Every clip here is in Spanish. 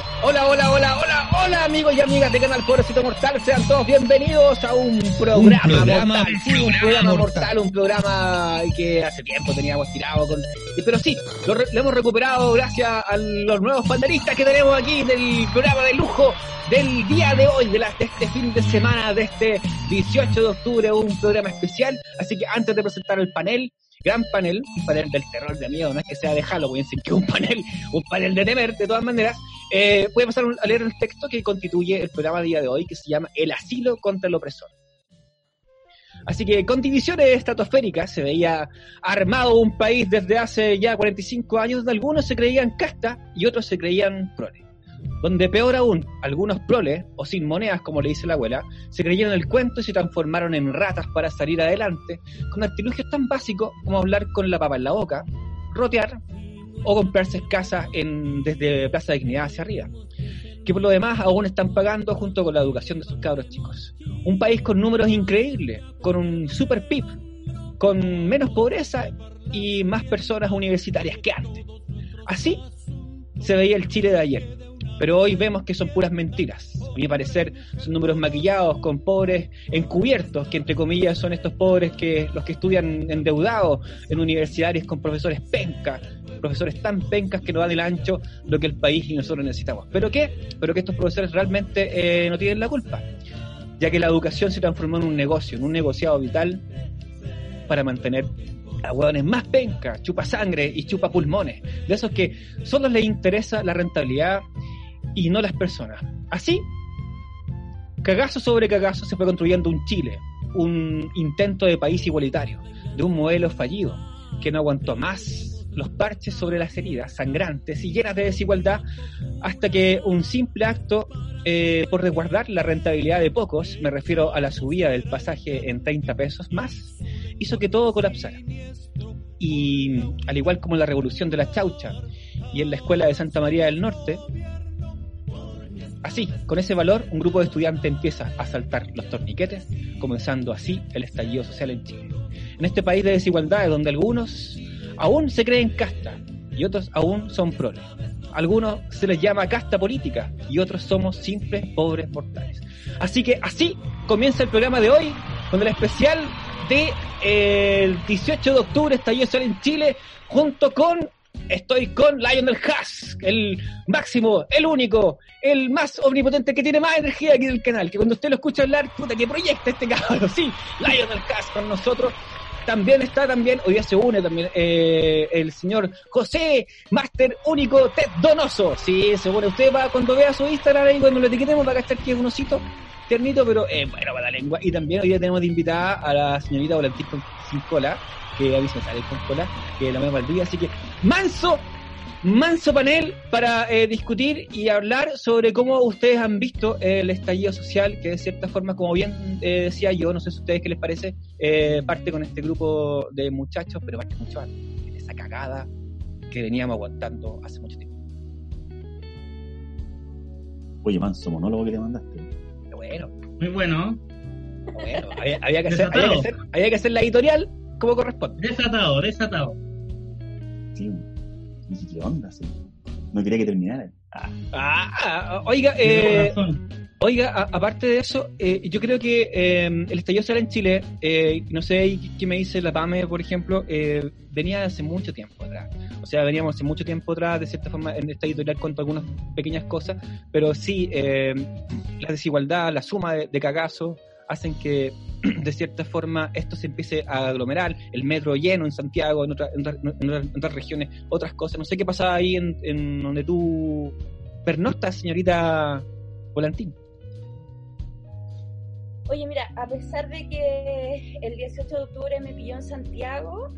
sí, hola, hola, hola, hola, hola amigos y amigas de Canal Pobrecito Mortal, sean todos bienvenidos a un programa, Un programa, mortal, sí, un programa programa mortal. mortal. un programa que hace tiempo teníamos tirado con... Pero sí, lo, re- lo hemos recuperado gracias a los nuevos panelistas que tenemos aquí del programa de lujo del día de hoy, de, la- de este fin de semana, de este 18 de octubre, un programa especial. Así que antes de presentar el panel, gran panel, un panel del terror de miedo, no es que sea de Halloween, sino que un panel, un panel de temer, de todas maneras, eh, voy a pasar a leer el texto que constituye el programa del día de hoy, que se llama El asilo contra el opresor. Así que con divisiones estratosféricas se veía armado un país desde hace ya 45 años donde algunos se creían casta y otros se creían proles. Donde peor aún, algunos proles, o sin monedas como le dice la abuela, se creyeron el cuento y se transformaron en ratas para salir adelante con artilugios tan básicos como hablar con la papa en la boca, rotear o comprarse casas desde Plaza Dignidad hacia arriba que por lo demás aún están pagando junto con la educación de sus cabros chicos. Un país con números increíbles, con un super PIB, con menos pobreza y más personas universitarias que antes. Así se veía el Chile de ayer. Pero hoy vemos que son puras mentiras. A mi parecer son números maquillados con pobres encubiertos, que entre comillas son estos pobres que los que estudian endeudados en universidades con profesores pencas, profesores tan pencas que no dan el ancho lo que el país y nosotros necesitamos. ¿Pero qué? Pero que estos profesores realmente eh, no tienen la culpa, ya que la educación se transformó en un negocio, en un negociado vital para mantener a hueones más pencas, chupa sangre y chupa pulmones, de esos que solo les interesa la rentabilidad y no las personas. Así, cagazo sobre cagazo se fue construyendo un Chile, un intento de país igualitario, de un modelo fallido, que no aguantó más los parches sobre las heridas sangrantes y llenas de desigualdad, hasta que un simple acto eh, por resguardar la rentabilidad de pocos, me refiero a la subida del pasaje en 30 pesos más, hizo que todo colapsara. Y al igual como la revolución de la chaucha y en la escuela de Santa María del Norte, así, con ese valor, un grupo de estudiantes empieza a saltar los torniquetes, comenzando así el estallido social en Chile. En este país de desigualdades donde algunos aún se creen casta y otros aún son proles. Algunos se les llama casta política y otros somos simples pobres mortales. Así que así comienza el programa de hoy con el especial de eh, el 18 de octubre estallido social en Chile junto con estoy con Lionel Haas, el máximo, el único, el más omnipotente que tiene más energía aquí del canal, que cuando usted lo escucha hablar, puta que proyecta este cabrón, sí, Lionel Haas con nosotros también está también, hoy día se une también eh, el señor José, Master Único Ted Donoso. Sí, se. Usted va cuando vea su Instagram ahí, cuando lo etiquetemos, va a cachar que es un osito tiernito, pero eh, bueno, para la lengua. Y también hoy día tenemos de invitada a la señorita Volantín sin cola, que a mí se sale con cola, que la me Valdivia. Así que, manso, manso panel para eh, discutir y hablar sobre cómo ustedes han visto el estallido social, que de cierta forma, como bien eh, decía yo, no sé si a ustedes qué les parece, eh, parte con este grupo de muchachos, pero parte mucho antes, en esa cagada que veníamos aguantando hace mucho tiempo. Oye, manso monólogo que te mandaste. Pero bueno, Muy bueno. bueno, había, había que hacer, había, que hacer, había que hacer la editorial como corresponde. Desatado, desatado. Sí, dije, ¿qué onda? Sí. No quería que terminara. Ah, Ah, ah, oiga, eh. Oiga, a- aparte de eso, eh, yo creo que eh, el estallido social en Chile, eh, no sé qué- me dice la PAME, por ejemplo, eh, venía hace mucho tiempo atrás. O sea, veníamos hace mucho tiempo atrás, de cierta forma, en esta editorial cuento algunas pequeñas cosas, pero sí, eh, la desigualdad, la suma de, de cagazos, hacen que, de cierta forma, esto se empiece a aglomerar, el metro lleno en Santiago, en, otra- en otra- en otras- regiones, otras cosas. No sé qué pasaba ahí en, en donde tú pernoctas, señorita Volantín. Oye, mira, a pesar de que el 18 de octubre me pilló en Santiago,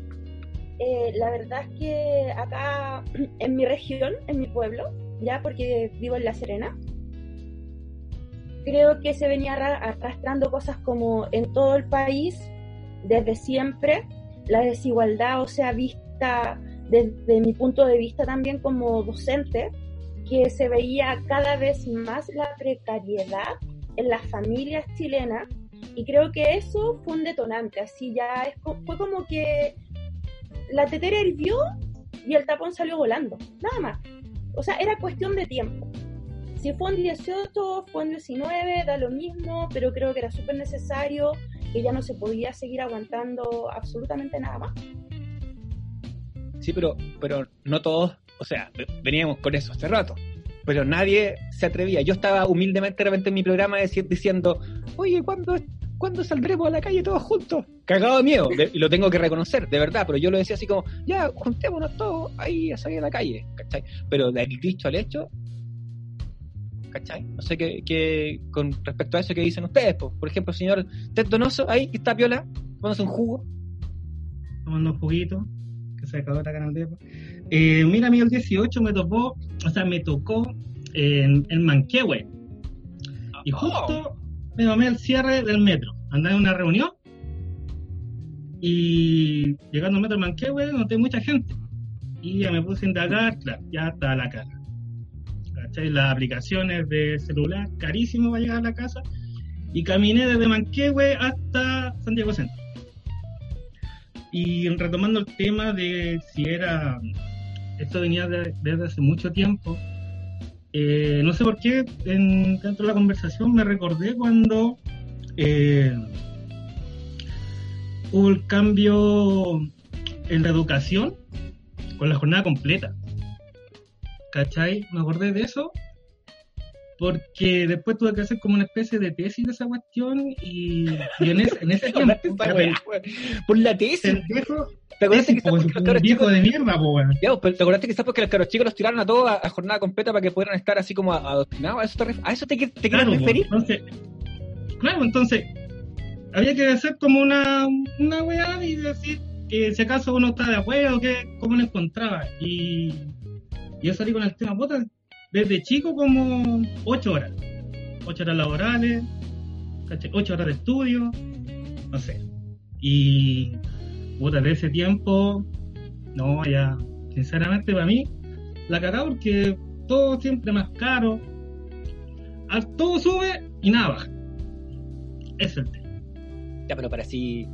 eh, la verdad es que acá en mi región, en mi pueblo, ya porque vivo en La Serena, creo que se venía arra- arrastrando cosas como en todo el país, desde siempre, la desigualdad, o sea, vista desde mi punto de vista también como docente, que se veía cada vez más la precariedad en las familias chilenas y creo que eso fue un detonante, así ya es fue como que la tetera hirvió y el tapón salió volando, nada más. O sea, era cuestión de tiempo. Si fue un 18, fue un 19, da lo mismo, pero creo que era súper necesario, que ya no se podía seguir aguantando absolutamente nada más. Sí, pero, pero no todos, o sea, ve- veníamos con eso hace rato, pero nadie se atrevía. Yo estaba humildemente de repente en mi programa deci- diciendo, oye, ¿cuándo, ¿cuándo saldremos a la calle todos juntos? Cagado de miedo, y lo tengo que reconocer, de verdad, pero yo lo decía así como, ya, juntémonos todos ahí a salir a la calle, ¿cachai? Pero del dicho al hecho, ¿cachai? No sé qué, qué- con respecto a eso que dicen ustedes, po. por ejemplo, señor Ted Donoso, ahí que está piola, tomándose un jugo. tomando un juguito, que se acabó la canal de eh, Mira, a mí el 18 me tocó, o sea, me tocó en, en Manquehue. Y justo me tomé el cierre del metro. Andaba en una reunión y llegando al metro de Manquehue noté mucha gente. Y ya me puse a indagar, claro, ya está la cara. ¿Cachai? Las aplicaciones de celular, carísimo para llegar a la casa. Y caminé desde Manquehue hasta Santiago Centro. Y retomando el tema de si era, esto venía de- desde hace mucho tiempo, eh, no sé por qué en, dentro de la conversación me recordé cuando eh, hubo el cambio en la educación con la jornada completa. ¿Cachai? Me acordé de eso porque después tuve que hacer como una especie de tesis de esa cuestión y, y en, ese, en ese tiempo... Por la tesis. pendejo, ¿Te acordaste que porque los viejo chicos de mierda, po, weón. Ya, pero ¿te acordaste quizás porque los caros chicos los tiraron a todos a, a jornada completa para que pudieran estar así como adoctrinados? ¿A eso te, a eso te, te quieres Claro, referir? po, entonces, claro, entonces había que hacer como una, una weá y decir que si acaso uno está de acuerdo, que cómo lo encontraba. Y yo salí con el tema, puta, desde chico como ocho horas. Ocho horas laborales, ¿cachai? ocho horas de estudio, no sé. Y puta, de ese tiempo, no, ya, sinceramente para mí, la cagada porque todo siempre más caro, todo sube y nada baja. Es el tema. Ya, pero para sí,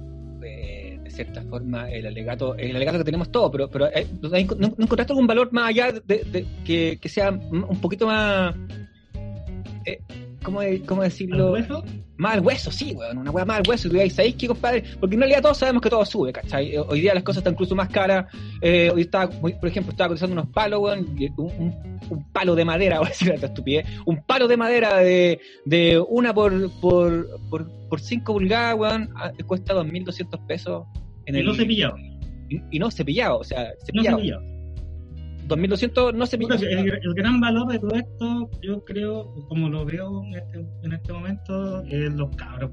eh, cierta forma, el alegato, el alegato que tenemos todo, pero, pero eh, ¿no, encontraste algún valor más allá de, de- que, que sea un poquito más... Eh, ¿cómo, ¿Cómo decirlo? ¿Al hueso? Más al hueso, sí, weón, una weá más al hueso. Y tú dices, ¿sabéis qué, compadre? Porque en realidad todos sabemos que todo sube, ¿cachai? Eh, Hoy día las cosas están incluso más caras. Eh, hoy estaba, por ejemplo, estaba cotizando unos palos, weón, un, un- un palo de madera, voy a decir estupidez, un palo de madera de, de una por, por, por, por 5 pulgadas, weón, cuesta 2.200 pesos. En Y el, no cepillado. y, y no cepillado, o sea, No cepillado. cepillado. 2.200 no cepillado. El, el gran valor de todo esto, yo creo, como lo veo en este, en este momento, es los cabros,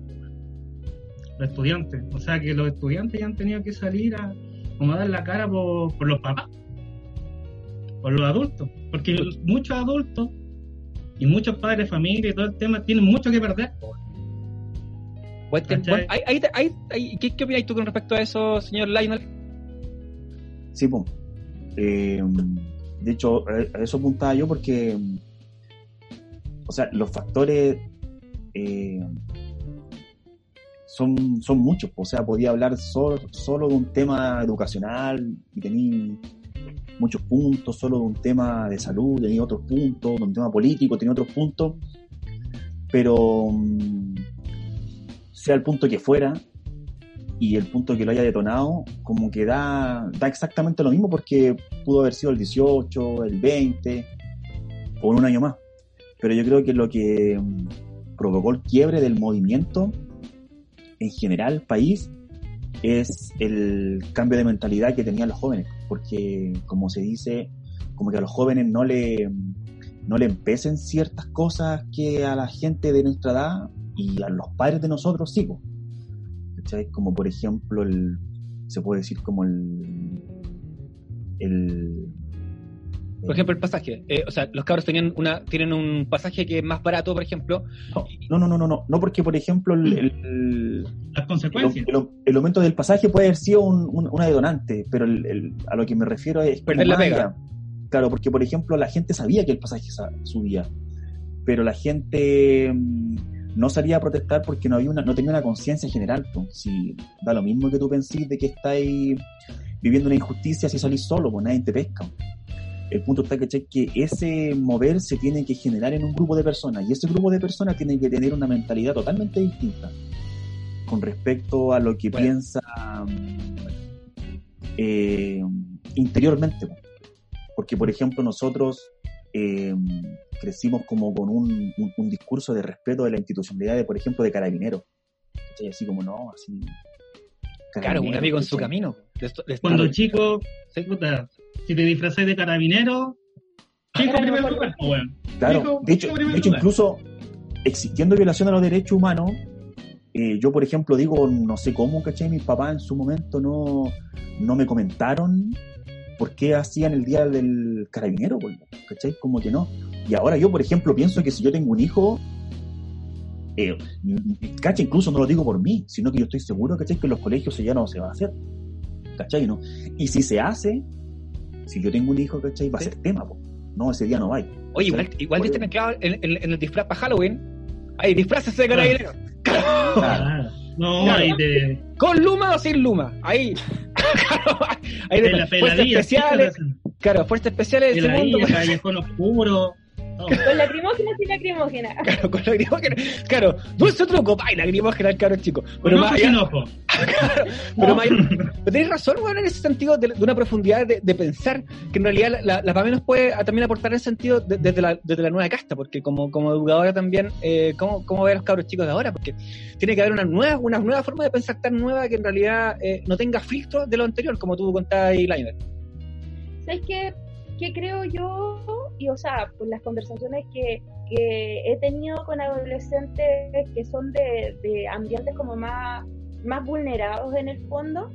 los estudiantes. O sea, que los estudiantes ya han tenido que salir a, como a dar la cara por, por los papás, por los adultos. Porque muchos adultos y muchos padres de familia y todo el tema tienen mucho que perder. po. Buen tem- ¿Cachai? buen- ahí- ahí- ahí- ahí- ¿qué, ¿Qué opinas tú con respecto a eso, señor Lionel? Sí, pues. Eh, de hecho, a eso apuntaba yo porque, o sea, los factores eh, son, son muchos. O sea, podía hablar solo, solo de un tema educacional y tenía muchos puntos, solo de un tema de salud, tenía otros puntos, de un tema político, tenía otros puntos. Pero, mm, sea el punto que fuera, y el punto que lo haya detonado, como que da, da exactamente lo mismo porque pudo haber sido el 18, el 20, o un año más. Pero yo creo que lo que mm, provocó el quiebre del movimiento en general, país, es el cambio de mentalidad que tenían los jóvenes. Porque, como se dice, como que a los jóvenes no le, no le empecen ciertas cosas que a la gente de nuestra edad y a los padres de nosotros sí. po. ¿cachai? Como por ejemplo, el, se puede decir como el, el Por ejemplo, el pasaje. Eh, o sea, los cabros tenían una, tienen un pasaje que es más barato, por ejemplo. no, no, no, no, no, no porque por ejemplo el, el, Las consecuencias. el- el aumento del pasaje puede haber sido un, un- una detonante, pero el- el- a lo que me refiero es Perder la pega. Claro, porque por ejemplo la gente sabía que el pasaje sa- subía, pero la gente mm, no salía a protestar porque no había una, no tenía una conciencia general. pues. Si da lo mismo que tú pensís de que estáis viviendo una injusticia si salís solo, pues nadie te pesca. El punto está ¿cachai? que ese mover se tiene que generar en un grupo de personas y ese grupo de personas tiene que tener una mentalidad totalmente distinta con respecto a lo que Bueno. piensa eh, interiormente. po. Porque, por ejemplo, nosotros eh, crecimos como con un, un- un discurso de respeto de la institucionalidad, de, por ejemplo, de carabineros. ¿Cachai? Así como, no, así... Claro, un amigo en su camino. De esto- de Cuando chico, puta, si te disfrazás de carabinero, chico Era primer lugar, weón. Claro, de hecho, de incluso existiendo violación a los derechos humanos, eh, yo por ejemplo digo, no sé cómo, ¿cachai? Mis papás en su momento no, no me comentaron por qué hacían el día del carabinero, ¿cachai? Como que no. Y ahora yo, por ejemplo, pienso que si yo tengo un hijo, eh, ¿cachai? Incluso no lo digo por mí, sino que yo estoy seguro, ¿cachai? Que en los colegios ya no se va a hacer, ¿cachai? ¿No? Y si se hace, si yo tengo un hijo, ¿cachai? Va a Sí. ser tema, pues. No, ese día no va. Oye, igual, igual diste en, clavo en, en- en el disfraz para Halloween. Hay disfraces de carabinero. No, Claro. ahí te, ¿Con luma o sin luma? Ahí. claro, ahí de la fuerzas especiales. sí, Claro, fuerzas especiales del segundo. Callejón oscuro. todo. Con lacrimógena sin lacrimógena. Claro, con lacrimógena. Claro, dulce truco, ay, lacrimógena el caro chico. Pero Con más ojo allá- sin ojo. Pero, más- pero tenés razón, bueno, en ese sentido, de, de una profundidad de, de pensar que en realidad la, la, la PAME nos puede también aportar en ese sentido de- desde, la, desde la nueva casta, porque como, como educadora también, eh, ¿cómo, ¿cómo ve a los cabros chicos de ahora? Porque tiene que haber una nueva, una nueva forma de pensar tan nueva que en realidad eh, no tenga filtro de lo anterior, como tú contabas ahí, Liner. ¿Sabes qué, qué creo yo? Y, o sea, pues las conversaciones que, que he tenido con adolescentes que son de, de ambientes como más, más vulnerados en el fondo,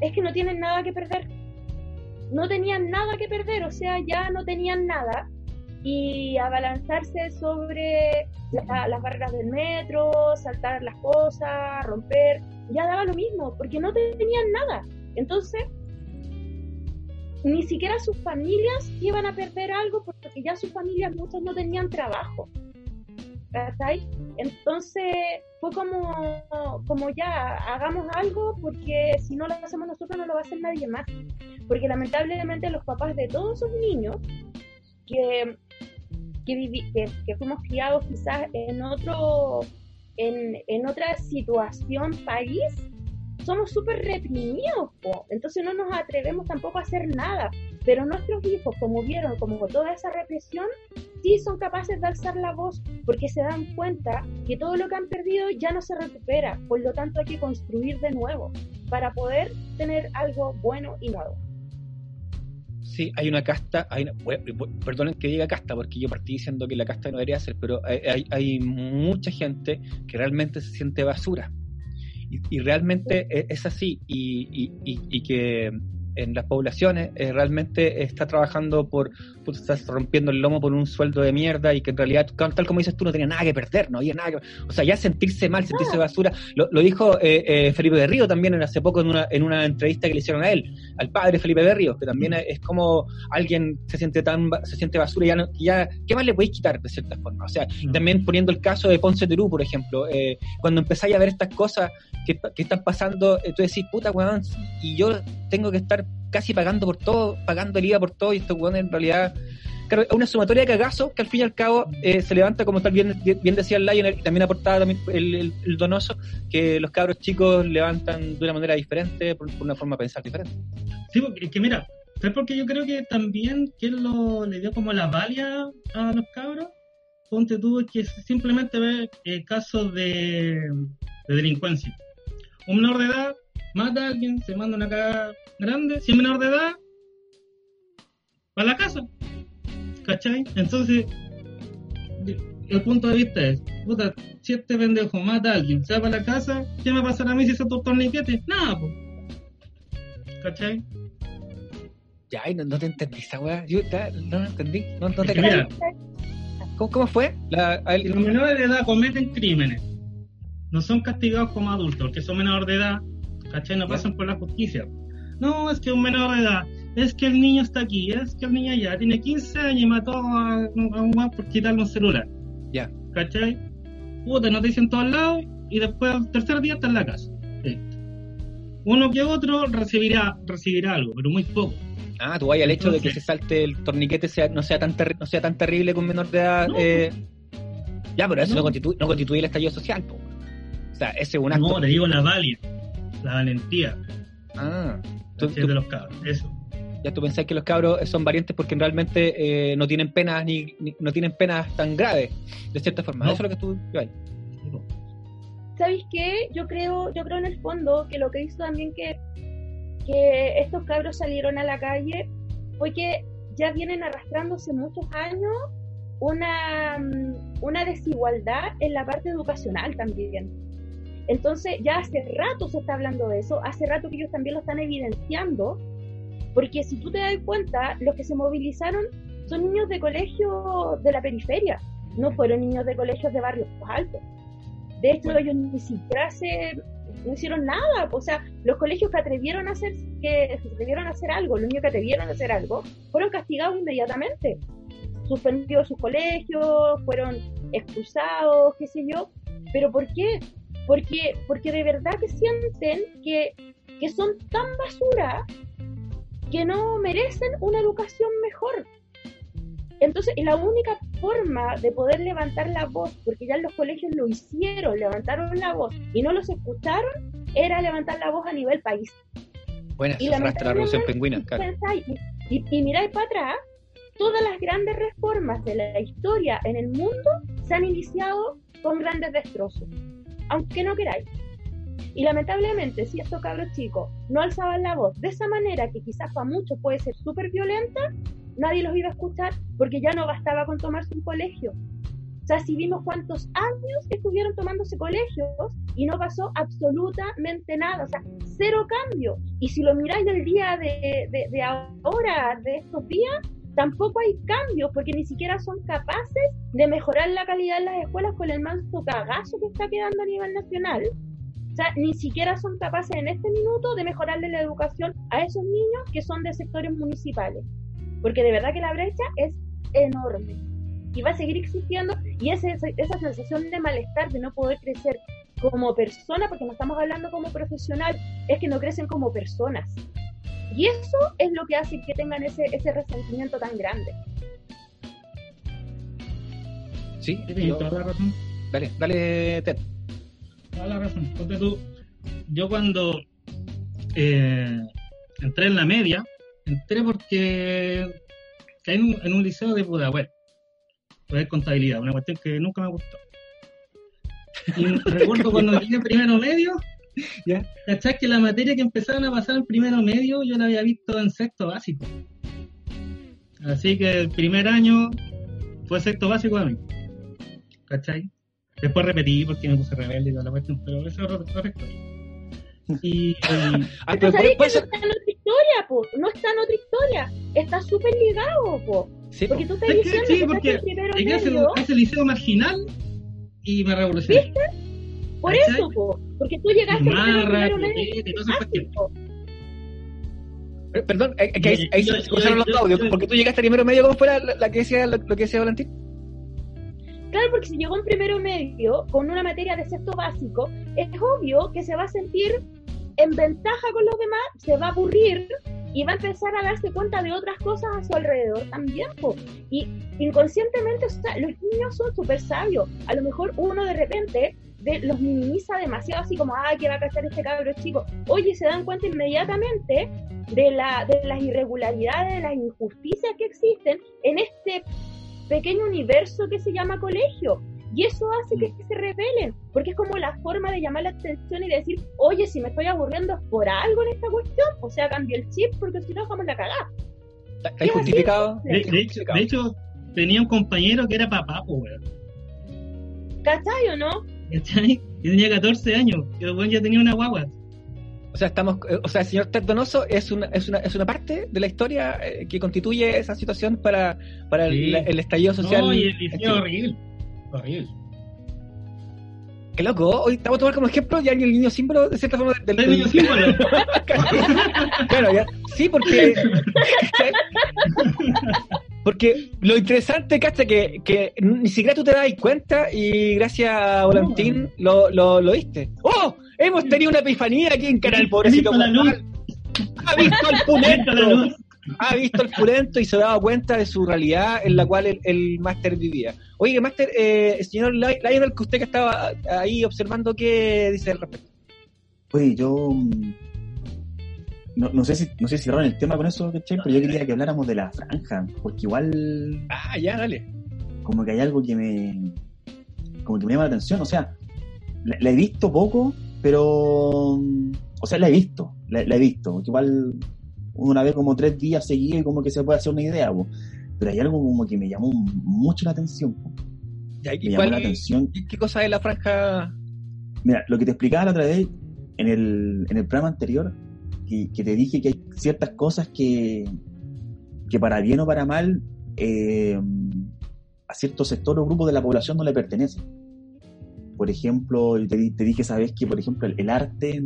es que no tienen nada que perder. No tenían nada que perder, o sea, ya no tenían nada. Y abalanzarse sobre la- las barreras del metro, saltar las cosas, romper, ya daba lo mismo, porque no tenían nada. Entonces, ni siquiera sus familias iban a perder algo porque ya sus familias muchos no tenían trabajo. Entonces fue como, como ya, hagamos algo porque si no lo hacemos nosotros no lo va a hacer nadie más. Porque lamentablemente los papás de todos esos niños que, que, vivi- que, que fuimos criados quizás en otro en, en otra situación país, somos súper reprimidos, entonces no nos atrevemos tampoco a hacer nada. Pero nuestros hijos, como vieron, como con toda esa represión, sí son capaces de alzar la voz porque se dan cuenta que todo lo que han perdido ya no se recupera. Por lo tanto, hay que construir de nuevo para poder tener algo bueno y nuevo. Sí, hay una casta, hay una- perdonen que diga casta, porque yo partí diciendo que la casta no debería ser, pero hay, hay- mucha gente que realmente se siente basura. Y, y realmente e- es así, y- y- y que en las poblaciones eh, realmente está trabajando por, estar rompiendo el lomo por un sueldo de mierda y que en realidad, tal como dices tú, no tenía nada que perder, no había nada que... O sea, ya sentirse mal, sentirse basura, lo, lo dijo eh, eh, Felipe de Río también hace poco en una, en una entrevista que le hicieron a él, al padre Felipe de Río, que también es como alguien se siente tan se siente basura y ya, no- ya ¿qué más le podéis quitar de cierta forma? O sea, también poniendo el caso de Ponce Terú, por ejemplo, eh, cuando empezáis a ver estas cosas que, que están pasando, eh, tú decís, puta weón, y yo tengo que estar casi pagando por todo, pagando el IVA por todo, y estos weones en realidad, claro, una sumatoria de cagazos que al fin y al cabo eh, se levanta, como tal bien, bien decía el Lion, y también aportaba también el, el- el donoso, que los cabros chicos levantan de una manera diferente, por, por una forma de pensar diferente. Sí, porque que mira, ¿sabes por qué yo creo que también él lo, le dio como la valia a los cabros? Ponte tú que simplemente ve eh, casos de, de delincuencia. Un menor de edad mata a alguien, se manda una cagada grande, si es menor de edad, va a la casa. ¿Cachai? Entonces, el punto de vista es, puta, si este pendejo mata a alguien, se va para la casa, ¿qué me va a pasar a mí si se toma torniquete? Nada, pues. ¿Cachai? Ya, no, no te entendí esa weá, yo ta- no lo entendí, no, no te mira, ¿Cómo, cómo fue? La, los menores de edad cometen crímenes, no son castigados como adultos, porque son menores de edad, ¿cachai? No pasan por la justicia. No, es que un menor de edad, es que el niño está aquí, es que el niño ya tiene 15 años y mató a, a un por quitarle un celular. Ya. ¿Cachai? Puta, noticias en todos lados y después al tercer día está en la casa. Listo. Uno que otro recibirá, recibirá algo, pero muy poco. Ah, tú vayas al hecho de que se salte el torniquete sea, no, sea tan no sea tan terrible con menor de edad. No. eh, ya, pero eso no, No. constituye, no constituye el estallido social. po. O sea, ese es un acto. No, te digo la valía, la valentía Ah, tú, de los cabros. Eso. ya tú pensás que los cabros son valientes porque realmente eh, no tienen penas ni, ni- no tienen penas tan graves, de cierta forma. No. Eso es lo que tú. Iván. ¿Sabéis qué? Yo creo, yo creo en el fondo que lo que hizo también que, que estos cabros salieron a la calle fue que ya vienen arrastrándose muchos años una, mm, una desigualdad en la parte educacional también. Entonces ya hace rato se está hablando de eso, hace rato que ellos también lo están evidenciando, porque si tú te das cuenta, los que se movilizaron son niños de colegio de la periferia, no fueron niños de colegios de barrios altos. De hecho, ellos ni siquiera se, no hicieron nada. O sea, los colegios que atrevieron a hacer, que se atrevieron a hacer algo, los niños que atrevieron a hacer algo, fueron castigados inmediatamente. Suspendidos sus colegios, fueron expulsados, qué sé yo. ¿Pero por qué? Porque, porque de verdad que sienten que, que son tan basura que no merecen una educación mejor. Entonces, la única forma de poder levantar la voz, porque ya en los colegios lo hicieron, levantaron la voz y no los escucharon, era levantar la voz a nivel país. Bueno, Y cerraste la revolución pingüina, claro. pensáis, y, y, y miráis para atrás, todas las grandes reformas de la historia en el mundo se han iniciado con grandes destrozos, aunque no queráis. Y lamentablemente, si estos cabros chicos no alzaban la voz de esa manera, que quizás para muchos puede ser súper violenta, nadie los iba a escuchar porque ya no bastaba con tomarse un colegio. O sea, si vimos cuántos años estuvieron tomándose colegios y no pasó absolutamente nada, o sea, cero cambio. Y si lo miráis del día de, de, de ahora, de estos días, tampoco hay cambios porque ni siquiera son capaces de mejorar la calidad en las escuelas con el manso cagazo que está quedando a nivel nacional. O sea, ni siquiera son capaces en este minuto de mejorarle la educación a esos niños que son de sectores municipales. Porque de verdad que la brecha es enorme y va a seguir existiendo y esa sensación de malestar de no poder crecer como persona, porque no estamos hablando como profesional, es que no crecen como personas. Y eso es lo que hace que tengan ese, ese resentimiento tan grande. Sí, tienes toda la razón. dale, dale, Ted. Toda la razón. Ponte tú, yo cuando eh, entré en la media, entré porque caí en un, en un liceo de Pudahuel, de contabilidad, una cuestión que nunca me gustó. Y recuerdo cuando llegué primero medio, Ya. ¿cachai? Que la materia que empezaron a pasar en primero medio yo la había visto en sexto básico. Así que el primer año fue sexto básico de mí. ¿Cachai? Después repetí porque me puse rebelde y toda la cuestión, pero eso es otra historia. Y, y- Ah, Pero puede que no está en otra historia, po. No está en otra historia. Está súper ligado, po. Sí, po. Porque tú estás Es que diciendo sí, que porque estás en primero llegué a ese, medio. a ese liceo marginal y me revolucioné. Por ¿cachai? eso, po. Porque tú llegaste a Marra, esas cuestiones. básico. Eh, Perdón, eh, que ahí, Yo- ahí yo- se los yo- audios, porque tú llegaste primero medio, ¿cómo fue la, la que decía, lo, lo que decía Valentín? Claro, porque si llegó en primero medio con una materia de sexto básico, es obvio que se va a sentir en ventaja con los demás, se va a aburrir y va a empezar a darse cuenta de otras cosas a su alrededor también. po. Y inconscientemente, los niños son súper sabios. A lo mejor uno de repente de- los minimiza demasiado, así como, ay, ¿qué va a cachar este cabro chico? Oye, se dan cuenta inmediatamente de, la, de las irregularidades, de las injusticias que existen en este pequeño universo que se llama colegio. Y eso hace que se rebelen, porque es como la forma de llamar la atención y decir, oye, si me estoy aburriendo es por algo en esta cuestión, o sea, cambio el chip porque si no, vamos la cagada. ¿Está justificado? De, de hecho, de tenía un compañero que era papá, po, weón. ¿Cachai o no? ¿Cachai? Que tenía 14 años, que el weón ya tenía una guagua. O sea, estamos, eh, o sea, el señor Ted Donoso es una, es una, es una parte de la historia eh, que constituye esa situación para, para el, Sí. la- el estallido social. No, y el horrible. Horrible. Qué loco, hoy estamos tomar como ejemplo ya el niño símbolo de cierta forma del, niño símbolo. Claro, ya. Sí, porque. Porque lo interesante, cacha, que, que ni siquiera tú te das cuenta y gracias a Volantín lo, lo, lo viste. ¡Oh! Hemos tenido una epifanía aquí en Canal Pobrecito. ¡Ha visto el luz. Ha visto el pulento y se ha dado cuenta de su realidad en la cual el, el máster vivía. Oye, máster, eh, señor Lionel, que usted que estaba ahí observando, ¿qué dice al respecto? Oye, yo mm, no, no sé si no sé si cerraron el tema con eso, ¿cachai? Pero yo quería que habláramos de la franja, porque igual Ah, ya, dale. como que hay algo que me como que me llama la atención, o sea, la, la he visto poco, pero mm, o sea, la he visto, la, la he visto, porque igual una vez como tres días seguidos y como que se puede hacer una idea, po. pero hay algo como que me llamó mucho la atención, po. Ya, me ¿y llamó la atención ¿Qué, cosa es la franja? Mira, lo que te explicaba la otra vez en el, en el programa anterior, que, que te dije que hay ciertas cosas que, que para bien o para mal, eh, a cierto sector o grupo de la población no le pertenecen. Por ejemplo, te, te dije, sabes que, por ejemplo, el, el arte,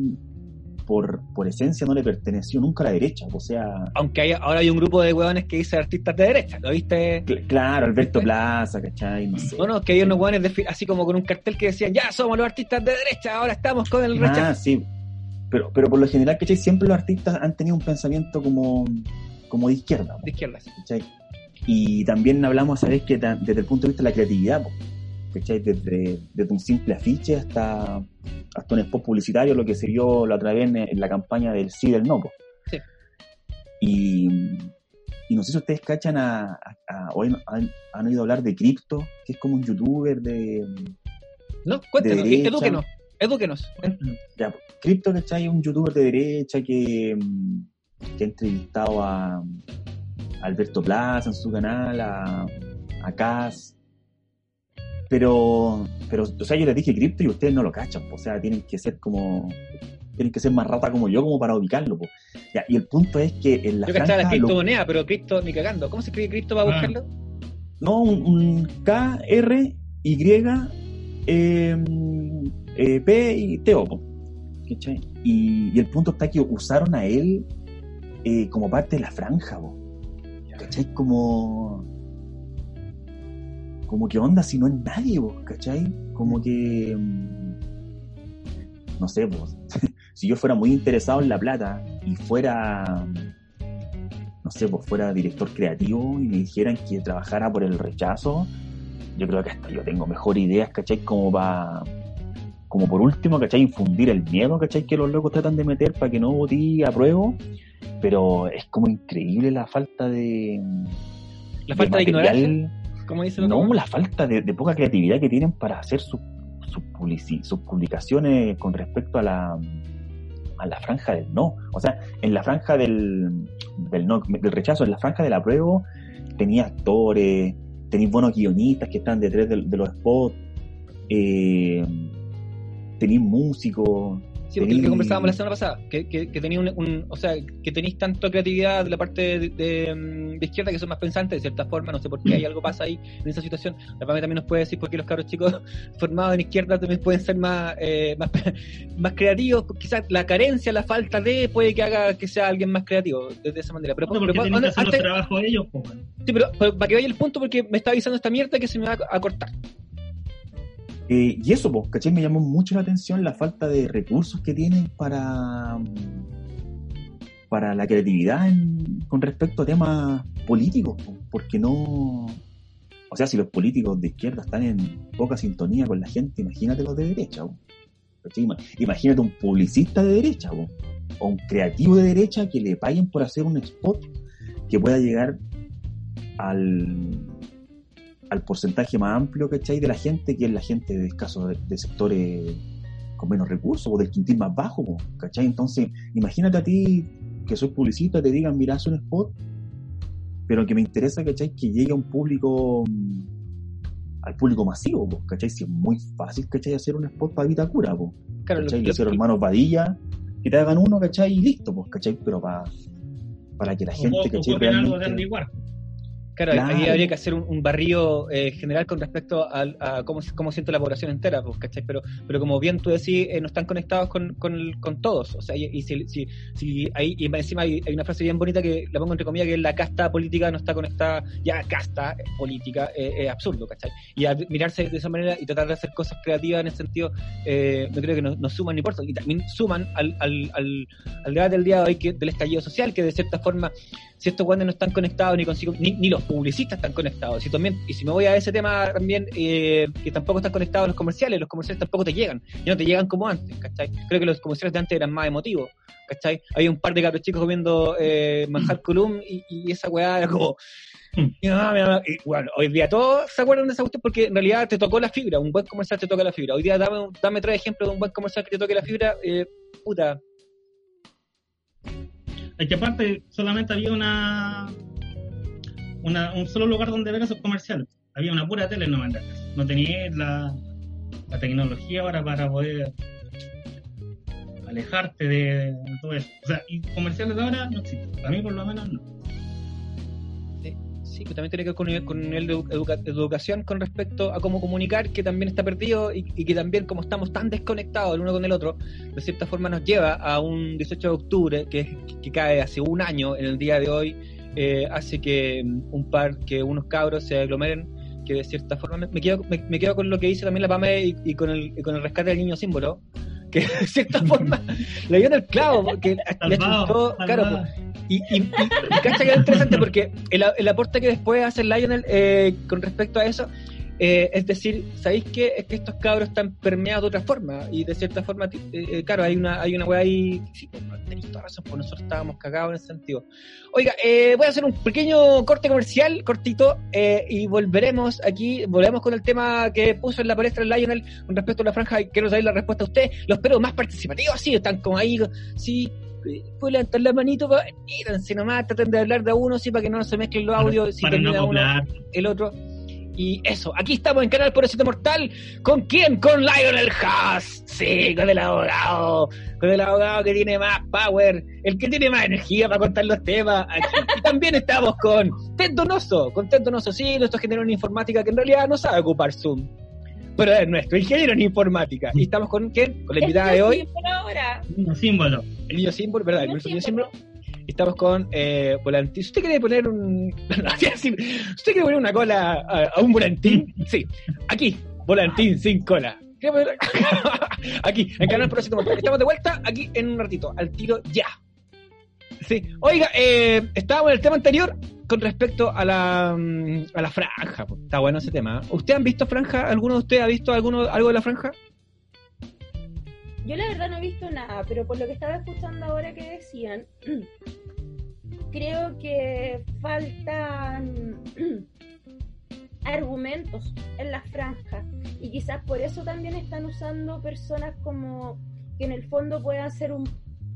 por, por esencia, no le perteneció nunca a la derecha. O sea, Aunque hay, ahora hay un grupo de hueones que dice artistas de derecha, ¿lo viste? cl- claro, Alberto Plaza, ¿cachai? No sé. No, no, que hay unos hueones de- así como con un cartel que decían, ya somos los artistas de derecha, ahora estamos con el Ah, rechazo. sí. Pero, pero por lo general, ¿cachai? Siempre los artistas han tenido un pensamiento como, como de izquierda. De izquierda, sí. ¿cachai? Y también hablamos, ¿sabes? Que desde el punto de vista de la creatividad, po, ¿cachai? Desde, desde un simple afiche hasta, hasta un spot publicitario, lo que se vio la otra vez en, en la campaña del sí del no. Sí. Y, y no sé si ustedes cachan a, a- a- o han, han- oído hablar de Crypto, que es como un youtuber de... No, cuéntanos, De derecha. edúquenos, edúquenos. Ya, Crypto, ¿cachai? Es un youtuber de derecha que, que ha entrevistado a, Alberto Plaza en su canal, a, a Cas. Pero, pero, o sea, yo les dije Crypto y ustedes no lo cachan, po. o sea, tienen que ser como, tienen que ser más rata como yo como para ubicarlo, po. Ya, y el punto es que en la Yo cachaba la franja, lo- criptomoneda, pero cripto ni cagando. ¿Cómo se escribe cripto para Ah. buscarlo? no, un, un K, R, Y, eh, eh, P y T, O. po. ¿Cachai? Y, y el punto está que usaron a él eh, como parte de la franja, po. ¿cachai? Como. Como que onda si no es nadie, po, ¿cachai? Como que. mm, No sé, pues. si yo fuera muy interesado en la plata y fuera. No sé, pues fuera director creativo y me dijeran que trabajara por el rechazo, yo creo que hasta yo tengo mejor ideas, ¿cachai? Como para. Como por último, ¿cachai? Infundir el miedo, ¿cachai? Que los locos tratan de meter para que no vote a prueba. Pero es como increíble la falta de. La falta de, material. ignorancia, como dice el No, otro. la falta de, de poca creatividad que tienen para hacer sus publicaciones con respecto a la a la franja del no. O sea, en la franja del, del no, del rechazo, en la franja del apruebo, tenía actores, tenéis buenos guionistas que están detrás de, de los spots, eh, tenéis músicos. Sí, porque lo que conversábamos la semana pasada, que, que, que tenía un, un- o sea, que tenéis tanto creatividad de la parte de, de, mm, de izquierda que son más pensantes de cierta forma, no sé por qué hay algo pasa ahí en esa situación. La Pame también nos puede decir por qué los cabros chicos formados en izquierda también pueden ser más, eh, más, más creativos, quizás la carencia, la falta de puede que haga que sea alguien más creativo de, de esa manera. Pero, porque pero, tienen que ¿dónde- hacer los antes- trabajos ellos, weón. sí, pero, pero para que vaya el punto porque me está avisando esta mierda que se me va a cortar. Eh, y eso, pues, ¿cachai? Me llamó mucho la atención la falta de recursos que tienen para, para la creatividad en- con respecto a temas políticos, po, porque no... O sea, si los políticos de izquierda están en poca sintonía con la gente, imagínate los de derecha. Imagínate un publicista de derecha po, o un creativo de derecha que le paguen por hacer un spot que pueda llegar al, al porcentaje más amplio, ¿cachai? De la gente, que es la gente de escasos de, de sectores con menos recursos o del quintil más bajo, ¿cachai? Entonces, imagínate a ti que soy publicista, te digan, mira, haz un spot, pero que me interesa, ¿cachai? Que llegue a un público, mm, al público masivo, ¿cachai? Si es muy fácil, ¿cachai? Hacer un spot para Vitacura, Claro, ¿cachai? Le hicieron hermanos Padilla, que te hagan uno, ¿cachai? Y listo, ¿cachai? Pero para para que la gente, ¿cachai? Realmente... Claro, Claro. ahí habría que hacer un, un barrido eh, general con respecto al- a, cómo, cómo siente la población entera, pues, ¿cachai? Pero, pero como bien tú decís, eh, no están conectados con, con, todos. O sea, y, y si, si, si hay, y encima hay, hay una frase bien bonita que la pongo entre comillas, que es la casta política no está conectada, ya casta eh, política eh, es absurdo, ¿cachai? Y al mirarse de esa manera y tratar de hacer cosas creativas en ese sentido, eh, no creo que no, no suman ni importa. Y también suman al, al, al, al debate del día de hoy que, del estallido social, que de cierta forma si estos guantes no están conectados ni consigo, ni, ni los publicistas están conectados. Y también, y si me voy a ese tema también, eh, que tampoco están conectados los comerciales, los comerciales tampoco te llegan, ya no te llegan como antes, ¿cachai? Creo que los comerciales de antes eran más emotivos, ¿cachai? Había un par de cabros chicos comiendo eh, manjar column y, y esa weá era como. Mm. mi mamá, mi mamá. Y, bueno, hoy día todos se acuerdan de esa cuestión porque en realidad te tocó la fibra, un buen comercial te toca la fibra. Hoy día dame, dame tres ejemplos de un buen comercial que te toque la fibra, eh, puta, Es que aparte solamente había una, una un solo lugar donde ver esos comerciales. Había una pura tele no No tenía la, la tecnología ahora para poder alejarte de, todo eso. O sea, y comerciales ahora no existen. Para mí por lo menos no. Sí, que también tiene que ver con, un nivel de edu- educa- de educación con respecto a cómo comunicar, que también está perdido y, y que también como estamos tan desconectados el uno con el otro, de cierta forma nos lleva a un 18 de octubre que, que cae hace un año en el día de hoy, eh, hace que mm, un par, que unos cabros se aglomeren, que de cierta forma me, quedo, me, me quedo con lo que dice también la PAME y, y con el, y con el rescate del niño símbolo, que de cierta forma le dio en el clavo, porque le Salvado, chuntó, claro. Y, y, y, cacha que es interesante porque el, el aporte que después hace el Lionel eh, con respecto a eso, eh, es decir, ¿sabéis qué? Es que estos cabros están permeados de otra forma y de cierta forma, eh, eh, claro, hay una hay una weá ahí, sí, pues, tenéis toda razón, pues nosotros estábamos cagados en ese sentido. Oiga, eh, voy a hacer un pequeño corte comercial, cortito, y volveremos aquí, volvemos con el tema que puso en la palestra el Lionel con respecto a la franja, quiero saber la respuesta a usted, los espero más participativos, sí, están como ahí, sí, pueden levantar la manito, mírense nomás, traten de hablar de a uno, sí, para que no se mezclen los audios, si no termina uno, el otro. Y eso, aquí estamos en Canal Por Mortal. ¿Con quién? Con Lionel Haas. Sí, con el abogado. Con el abogado que tiene más power. El que tiene más energía para contar los temas. Aquí. Y también estamos con Ted Donoso. Con Ted Donoso, sí, nuestro ingeniero en informática que en realidad no sabe ocupar Zoom. Pero es nuestro ingeniero en informática. Y estamos con quién? Con la invitada de hoy. Ahora. Un símbolo. El niño símbolo, ¿verdad? El Niño nuestro niño símbolo. Estamos con eh, volantín. Si usted quiere poner un. ¿Usted quiere poner una cola a, a un volantín? Sí. Aquí, volantín sin cola. ¿Quiere poner- Aquí, en Canal Próximo. Estamos de vuelta aquí en un ratito. Al tiro ya. Sí. Oiga, eh, estábamos en el tema anterior con respecto a la, mm, a la franja. Está bueno ese tema. ¿Usted han visto franja? ¿Alguno de ustedes ha visto alguno, algo de la franja? Yo la verdad no he visto nada, pero por lo que estaba escuchando ahora que decían, creo que faltan argumentos en la franja y quizás por eso también están usando personas como que en el fondo puedan ser un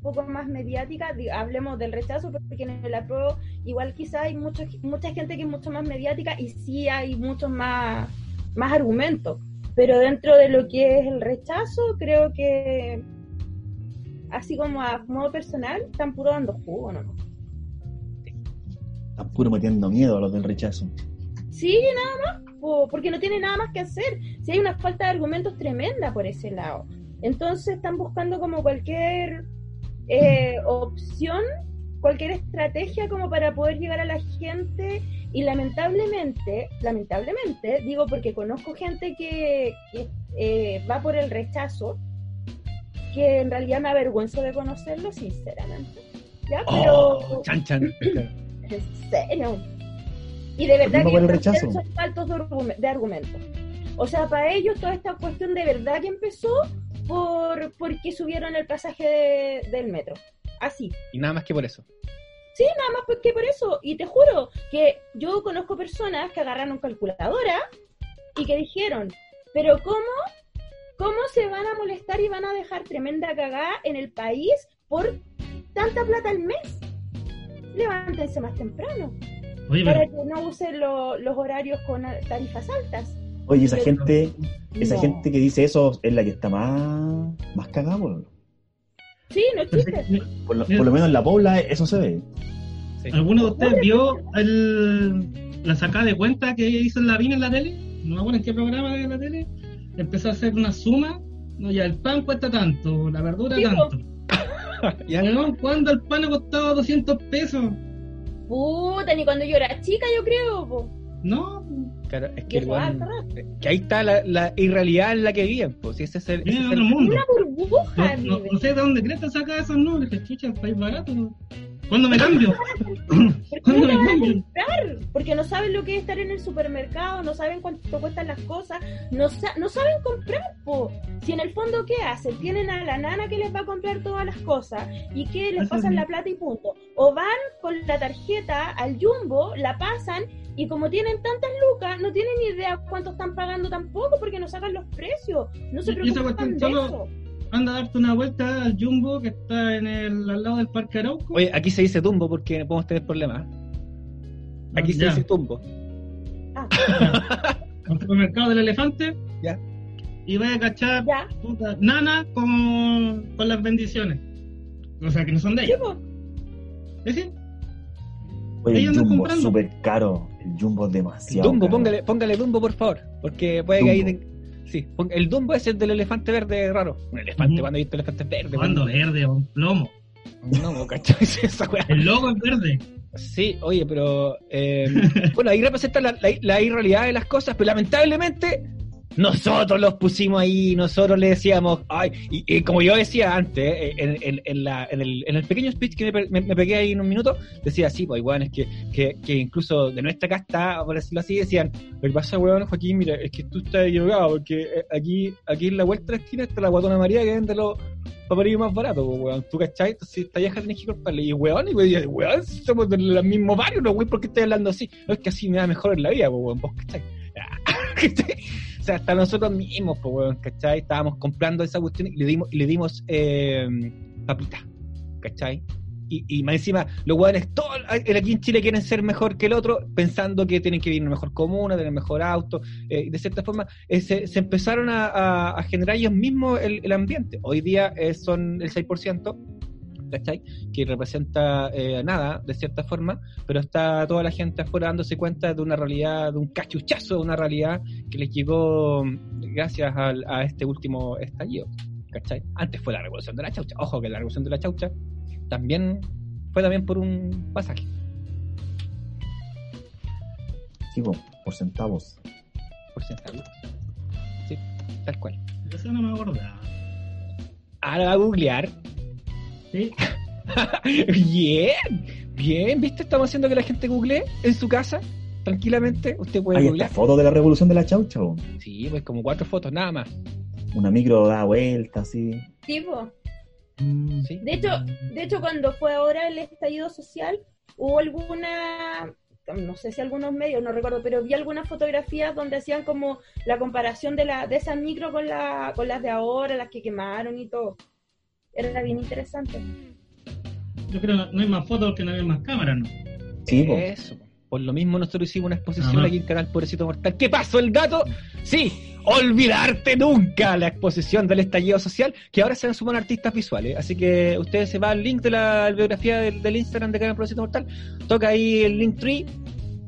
poco más mediáticas, Di- hablemos del rechazo, porque en el apruebo igual quizás hay mucha, mucha gente que es mucho más mediática y sí hay muchos más, más argumentos. Pero dentro de lo que es el rechazo, creo que así como a modo personal, están puro dando jugo, ¿no? Están puro metiendo miedo a los del rechazo. Sí, nada más, po, porque no tiene nada más que hacer. Si hay una falta de argumentos tremenda por ese lado. Entonces están buscando como cualquier eh, opción, cualquier estrategia como para poder llegar a la gente y lamentablemente, lamentablemente, digo porque conozco gente que, que, eh, va por el rechazo, que en realidad me avergüenzo de conocerlo, sinceramente. ¿Ya? Pero... Oh, chan, chan. En serio. Y de verdad que el rechazo. son faltos de argumentos. O sea, para ellos toda esta cuestión de verdad que empezó por porque subieron el pasaje de- del metro. Así. Y nada más que por eso. Sí, nada más porque por eso. Y te juro que yo conozco personas que agarraron calculadora y que dijeron, pero ¿cómo? ¿Cómo se van a molestar y van a dejar tremenda cagada en el país por tanta plata al mes? Levántense más temprano Oye, para pero que no usen lo- los horarios con tarifas altas. Oye, esa gente, esa No. gente que dice eso es la que está más, más cagada, por, Sí, no existe. por lo, por lo menos en la pobla eso se ve. Sí. ¿Alguno de ustedes vio el, la sacada de cuenta que hizo la Vina en la tele, no me acuerdo en qué programa de la tele, empezó a hacer una suma, no, ya el pan cuesta tanto, la verdura Sí, tanto. Ya. Weón, ¿Cuándo el pan ha costado 200 pesos? Puta, ni cuando yo era chica, yo creo, po. No, Claro, es que, harto rato. que ahí está la, la irrealidad en la que viven, pues. Si ese es el, ese viene es de el- otro mundo. Una burbuja, No, no, sé de dónde crees que saca esos nombres, que chucha, país barato. ¿no? ¿Cuándo me cambio? ¿Por qué ¿Cuándo no me te van a cambio? comprar? Porque no saben lo que es estar en el supermercado, no saben cuánto cuestan las cosas, no, sa- no saben comprar, po. Si en el fondo, ¿qué hacen? Tienen a la nana que les va a comprar todas las cosas y que les Eso pasan la plata y punto. O van con la tarjeta al jumbo, la pasan y como tienen tantas lucas, no tienen ni idea cuánto están pagando tampoco porque no sacan los precios. No se Y- y esa preocupan de eso. Anda a darte una vuelta al Jumbo que está en el, al lado del Parque Arauco. Oye, aquí se dice tumbo porque podemos tener problemas. Aquí se Ah, Ya. dice tumbo. Ah, al supermercado del elefante. Ya. Y vaya a cachar ya, puta, nana con, con las bendiciones. O sea, que no son de sí, ella. po. ¿Es decir? Oye, el Ellos andan Jumbo es súper caro. El Jumbo es demasiado Dumbo, caro. póngale, póngale Dumbo, por favor. Porque puede que ahí. Dumbo. Sí, el Dumbo es el del elefante verde raro. Un elefante, cuando he visto elefantes verdes. Cuando verde o un plomo. No, ¿cachai? Esa weá. El logo es verde. Sí, oye, pero. eh, bueno, ahí representa la, la- la irrealidad de las cosas, pero lamentablemente. Nosotros los pusimos ahí, nosotros le decíamos, ay, y, como yo decía antes, eh, en, el, pequeño speech que me, pe- me- me pegué ahí en un minuto, decía, sí, pues igual es que, que, que incluso de nuestra casta, por decirlo así, decían, lo que pasa, weón, Joaquín, mira, es que tú estás equivocado, porque eh, aquí, aquí en la vuelta de la esquina está la guatona María que vende los papelillos más baratos, pues, weón, tú cachai, entonces esta vieja tenés que culparle, y weón, y weón, weón, somos de los mismos barrios, no, weón, ¿por qué estás hablando así? No, es que así me da mejor en la vida, pues, weón, vos cachai. Hasta nosotros mismos, pues, weón. Estábamos comprando esa cuestión y le dimos, y le dimos eh, papita, ¿cachai? Y, y más encima, los weones, todos aquí en Chile quieren ser mejor que el otro, pensando que tienen que vivir en una mejor comuna, tener mejor auto, eh, de cierta forma eh, se, empezaron a generar ellos mismos el, el ambiente. Hoy día eh, son el 6%, ¿cachai? Que representa eh, nada, de cierta forma, pero está toda la gente afuera dándose cuenta de una realidad, de un cachuchazo de una realidad que les llegó mm, gracias al- a, este último estallido. ¿Cachai? Antes fue la revolución de la chaucha. Ojo que la revolución de la chaucha también fue también por un pasaje. Sí, po, por centavos. Por centavos. Sí, tal cual. Eso no me acordaba. Ahora va a googlear. ¿Sí? bien, bien, ¿viste? Estamos haciendo que la gente googlee en su casa, tranquilamente. Usted puede Hay esta googlear. foto de la revolución de la chaucha, po. Sí, pues como cuatro fotos, nada más. Una micro da vuelta, así. Sí, po. Sí. De hecho, de hecho, cuando fue ahora el estallido social, hubo alguna, no sé si algunos medios, no recuerdo, pero vi algunas fotografías donde hacían como la comparación de la de esas micro con la con las de ahora, las que quemaron y todo. Era bien interesante. Yo creo que no hay más fotos que no hay más cámaras, ¿no? Sí, po. Eso. Por lo mismo nosotros hicimos una exposición Ajá. aquí en Canal Pobrecito Mortal. ¿Qué pasó el dato? Sí, olvidarte nunca la exposición del estallido social, que ahora se van sumando artistas visuales. Así que ustedes se van al link de la biografía del, del Instagram de Canal Pobrecito Mortal, toca ahí el link tree,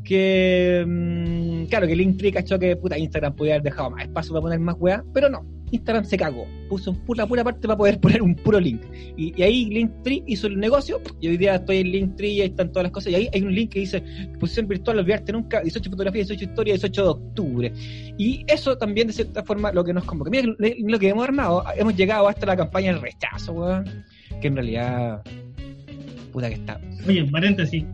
que mm, claro que el link tree cachó que puta Instagram podía haber dejado más espacio para poner más weá, pero no. Instagram se cagó, puso un pura, pura parte para poder poner un puro link. Y, y ahí Linktree hizo el negocio, y hoy día estoy en Linktree y ahí están todas las cosas, y ahí hay un link que dice exposición virtual, olvidarte nunca, 18 fotografías, 18 historias, 18 de octubre. Y eso también, de cierta forma, lo que nos convoca. Mira, lo, que hemos armado, hemos llegado hasta la campaña del rechazo, weón, que en realidad, puta que está. Oye, paréntesis.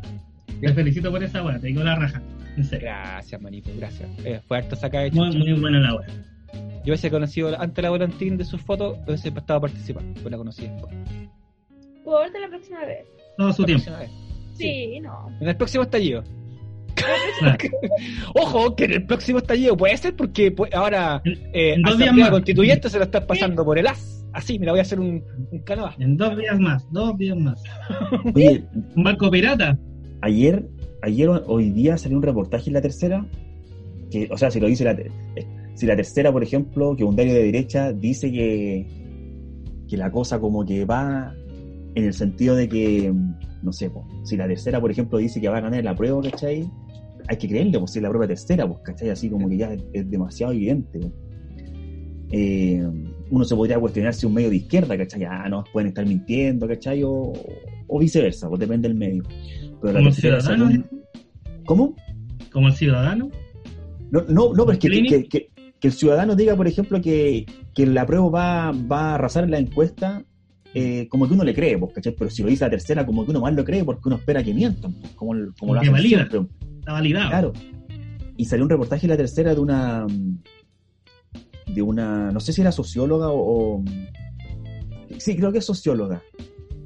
Te felicito por esa weá, te digo la raja. En serio. Gracias, manito, gracias. Eh, fue harto saca de Muy, muy buena la weá. Yo hubiese conocido antes la volantín de sus fotos, hubiese estado a participar, pues la conocí después. ¿Puedo verte la próxima vez? Todo su La tiempo. próxima vez. Sí, no. En el próximo estallido. Ojo, que en el próximo estallido puede ser porque pues, ahora eh, en dos días Asamblea más. Constituyente se lo está pasando por el as. Así, mira, voy a hacer un, un canoa. En dos días más, dos días más. Oye, Un barco pirata. ayer, ayer hoy día salió un reportaje en la tercera, que, o sea, si lo dice la, si la tercera, por ejemplo, que un diario de derecha dice que, que la cosa como que va en el sentido de que, no sé, po, si la tercera, por ejemplo, dice que va a ganar la prueba, ¿cachai? hay que creerle, pues si es la prueba tercera, pues, ¿cachai? Así como que ya es, es demasiado evidente. Eh, uno se podría cuestionar si un medio de izquierda, ¿cachai? Ah, no, pueden estar mintiendo, ¿cachai? O, o viceversa, pues depende del medio. Pero Como ciudadano, ¿Cómo? Como el ciudadano. No, no, no, pero es que, Clinic. que, que- que el ciudadano diga, por ejemplo, que, que la prueba va, va a arrasar en la encuesta, eh, como que uno le cree, pues, ¿cachai? Pero si lo dice la tercera, como que uno más lo cree porque uno espera que mientan, pues, como, como lo hacen valida. siempre. Está validado. Claro. Y salió un reportaje en la tercera de una. de una. no sé si era socióloga o. o- sí, creo que es socióloga.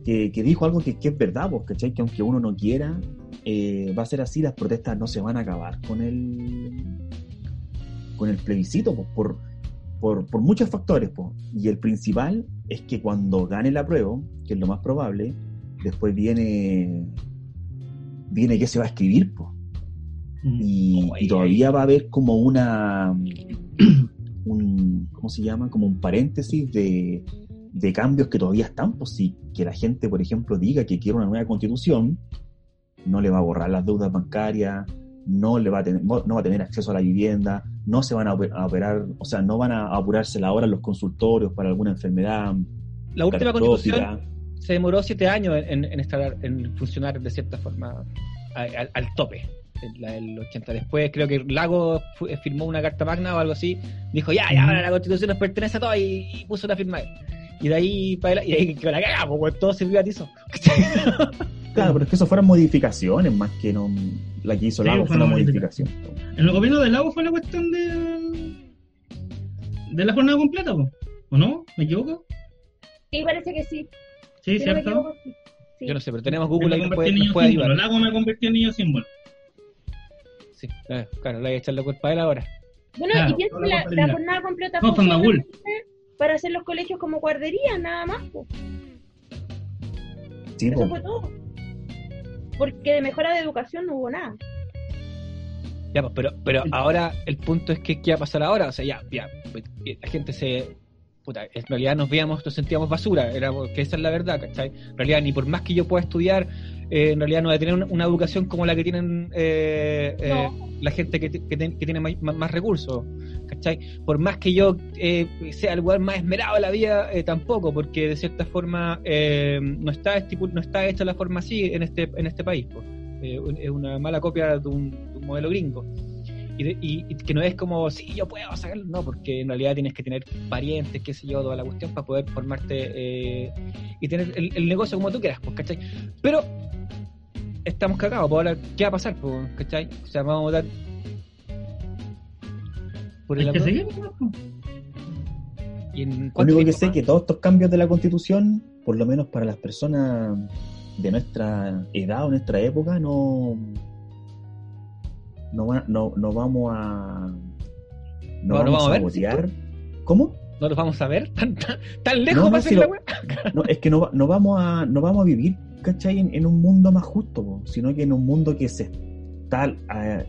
Que, que dijo algo que, que es verdad, pues, ¿cachai? Que aunque uno no quiera, eh, va a ser así, las protestas no se van a acabar con el. Con el plebiscito, pues, por, por, por muchos factores, pues. Y el principal es que cuando gane la prueba, que es lo más probable, después viene. viene que se va a escribir, pues Mm. y, todavía va a haber como una un ¿cómo se llama? como un paréntesis de, de cambios que todavía están pues sí, que la gente por ejemplo diga que quiere una nueva constitución no le va a borrar las deudas bancarias no le va a tener no va a tener acceso a la vivienda no se van a oper- a operar o sea no van a apurarse la hora en los consultorios para alguna enfermedad La última constitución se demoró siete años en, en, estar, en funcionar de cierta forma al, al tope. La del 80. Después creo que Lago fu- firmó una carta magna o algo así. Dijo, ya, ya, ahora la constitución nos pertenece a todos y, y puso una firma ahí. Y de ahí para y ahí quedó la cagada, pues todo se privatizó. claro pero es que eso fueron modificaciones más que no la que hizo Lago fue una modificación En el gobierno del lago fue la cuestión de. de la jornada completa, po. ¿o no? ¿Me equivoco? Sí, parece que sí. Sí, ¿cierto? equivoco, sí. Sí. Yo no sé, pero tenemos Google ahí que puede, nos niño puede símbolo. ayudar. El lago me convirtió en niño símbolo. Sí, claro, claro, le voy a echar la culpa a él ahora. Bueno, Claro, y piensa toda que la jornada completa No, fue para hacer los colegios como guarderías, nada más. po. sí, Eso pues. fue todo. Porque de mejora de educación no hubo nada. Ya, pues, pero, pero ahora el punto es que qué va a pasar ahora. O sea, ya, ya, pues, la gente se. Puta, en realidad nos veíamos, nos sentíamos basura, era que esa es la verdad, ¿cachai? En realidad, ni por más que yo pueda estudiar, eh, en realidad no voy a tener una, una educación como la que tienen eh, eh, No. la gente que, te- que, ten- que tiene más recursos, ¿cachai? Por más que yo eh, sea el lugar más esmerado de la vida, eh, tampoco, porque de cierta forma eh, no está no está hecha la forma así en este en este país, pues. Es una mala copia de un, de un modelo gringo. Y, de- y- y que no es como, sí, yo puedo sacarlo, no, porque en realidad tienes que tener parientes, qué sé yo, toda la cuestión para poder formarte eh, y tener el, el negocio como tú quieras, pues, ¿cachai? Pero estamos cagados, pues ahora, ¿qué va a pasar, pues, ¿cachai? O sea, vamos a votar por el ¿no? ¿Y en Lo único que sé es que todos estos cambios de la constitución, por lo menos para las personas de nuestra edad o nuestra época, no, no, no, no vamos a no, vamos, vamos a a. ¿Cómo? ¿No los vamos a ver? ¿Tan, tan, tan lejos No, va a ser si la wea? No, es que no, no vamos a no vamos a vivir, ¿cachai? En, en un mundo más justo, po, sino que en un mundo que se está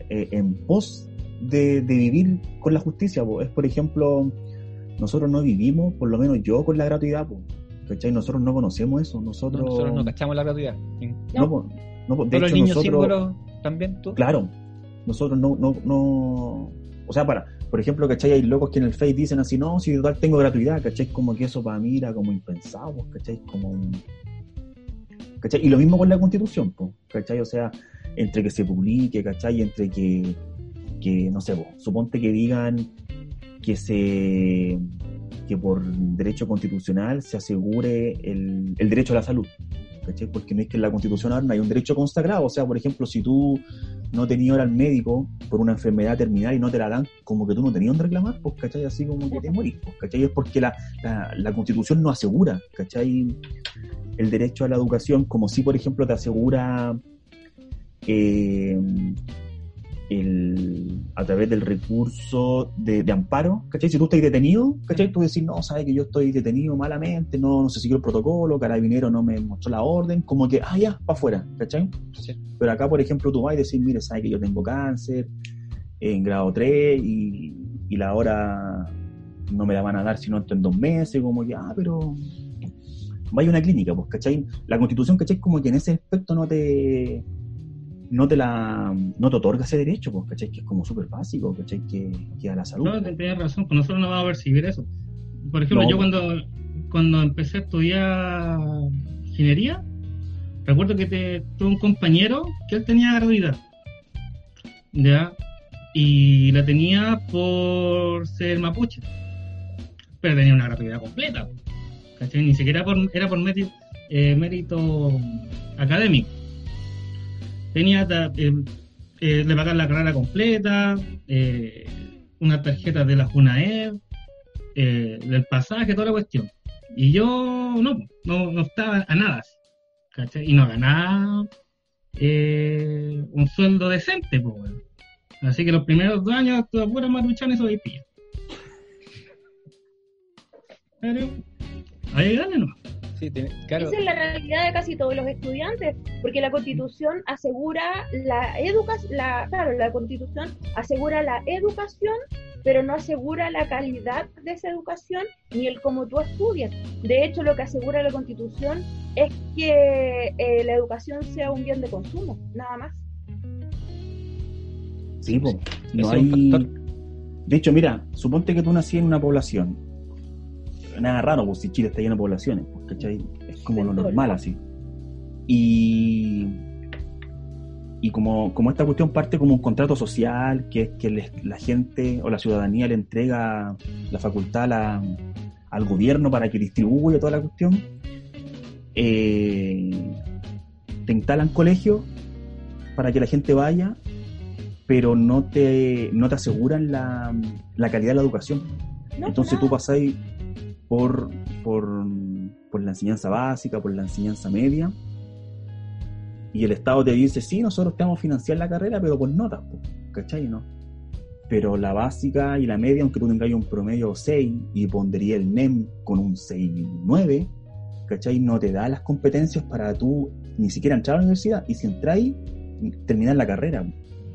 eh, en pos de, de vivir con la justicia. po. Es, por ejemplo, nosotros no vivimos, por lo menos yo, con la gratuidad. po, ¿cachai? Nosotros no conocemos eso. No, Nosotros, nosotros no cachamos la gratuidad. no, po, no, po, de ¿Todos los niños nosotros, símbolos también tú? Claro, nosotros no, no, no, o sea, para, por ejemplo, ¿cachai? Hay locos que en el Face dicen así, no, si total tengo gratuidad, ¿cachai? Como que eso para mí era como impensado, ¿cachai? Como un- ¿cachai? Y lo mismo con la constitución, ¿cachai? O sea, entre que se publique, ¿cachai? Entre que, que no sé, po, suponte que digan que se que por derecho constitucional se asegure el, el derecho a la salud. ¿cachai? Porque no es que en la constitución ahora no hay un derecho consagrado. O sea, por ejemplo, si tú no tenías hora al médico por una enfermedad terminal y no te la dan, como que tú no tenías donde reclamar, pues, ¿cachai? Así como que te morís, pues, ¿cachai? Es porque la, la, la constitución no asegura, ¿cachai? El derecho a la educación, como si, por ejemplo, te asegura eh, el, a través del recurso de, de amparo, ¿cachai? Si tú estás detenido, ¿cachai? Tú decís, no, sabes que yo estoy detenido malamente, no, no se siguió el protocolo, carabinero no me mostró la orden, como que, ah, ya, para afuera, ¿cachai? Sí. Pero acá, por ejemplo, tú vas y decís, mire, sabes que yo tengo cáncer en grado 3 y, y la hora no me la van a dar sino en dos meses, como que, ah, pero vaya a una clínica, pues, ¿cachai? La constitución, ¿cachai? Como que en ese aspecto no te no te la no te otorga ese derecho, pues, ¿cachai? Que es como súper básico, ¿cachai? Que, que a la salud. No, tienes razón, pues nosotros no vamos a percibir eso. Por ejemplo, No. yo cuando, cuando empecé a estudiar ingeniería, recuerdo que te, tuve un compañero que él tenía gratuidad. ¿Ya? Y la tenía por ser mapuche. Pero tenía una gratuidad completa. ¿cachai? Ni siquiera por, era por mérito, eh, mérito académico. Tenía eh, eh, le pagaban la carrera completa, eh, una tarjeta de la FUNAEB, eh, del pasaje, toda la cuestión. Y yo no, no, no estaba a nada. ¿cachai? Y no ganaba eh, un sueldo decente, pues. Así que los primeros dos años estuve pura maruchan y sobrepilla. Pero ahí gane nomás. Sí, tiene- claro. Esa es la realidad de casi todos los estudiantes, porque la constitución asegura la educación, la, claro, la constitución asegura la educación, pero no asegura la calidad de esa educación ni el cómo tú estudias. De hecho, lo que asegura la constitución es que eh, la educación sea un bien de consumo, nada más. Sí, pues. No un hay... factor. De hecho, mira, suponte que tú nacías en una población. Nada raro, pues si Chile está lleno de poblaciones, ¿cachai? Es como lo normal así. Y, y como, como esta cuestión parte como un contrato social, que es que les- la gente o la ciudadanía le entrega la facultad la- al gobierno para que distribuya toda la cuestión, eh, te instalan colegios para que la gente vaya, pero no te, no te aseguran la, la calidad de la educación. No, Entonces tú pasáis por, por, por la enseñanza básica, por la enseñanza media, y el Estado te dice, sí, nosotros te vamos a financiar la carrera, pero por notas, po, ¿cachai? ¿No? Pero la básica y la media, aunque tú tengas un promedio 6 y pondría el NEM con un 6-9, ¿cachai? No te da las competencias para tú ni siquiera entrar a la universidad, y si entráis, terminar la carrera,